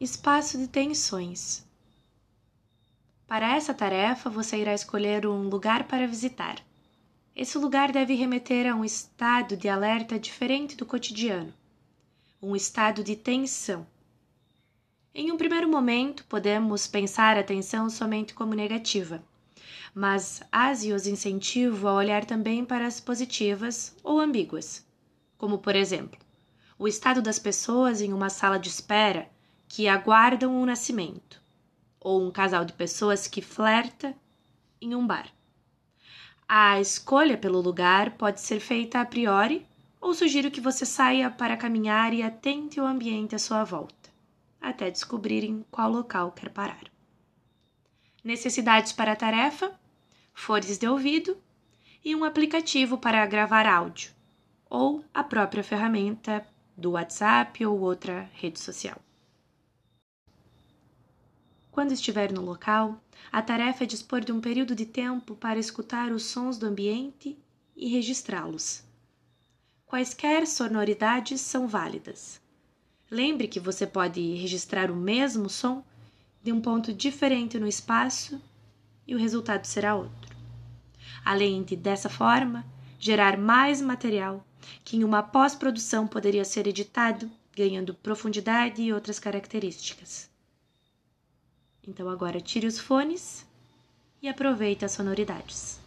Espaço de tensões. Para essa tarefa, você irá escolher um lugar para visitar. Esse lugar deve remeter a um estado de alerta diferente do cotidiano, um estado de tensão. Em um primeiro momento, podemos pensar a tensão somente como negativa, mas ASI os incentivo a olhar também para as positivas ou ambíguas, como por exemplo, o estado das pessoas em uma sala de espera que aguardam um nascimento, ou um casal de pessoas que flerta em um bar. A escolha pelo lugar pode ser feita a priori ou sugiro que você saia para caminhar e atente o ambiente à sua volta, até descobrir em qual local quer parar. Necessidades para a tarefa: fones de ouvido e um aplicativo para gravar áudio, ou a própria ferramenta do WhatsApp ou outra rede social. Quando estiver no local, a tarefa é dispor de um período de tempo para escutar os sons do ambiente e registrá-los. Quaisquer sonoridades são válidas. Lembre que você pode registrar o mesmo som de um ponto diferente no espaço e o resultado será outro. Além de, dessa forma, gerar mais material que em uma pós-produção poderia ser editado, ganhando profundidade e outras características. Então agora tire os fones e aproveite as sonoridades.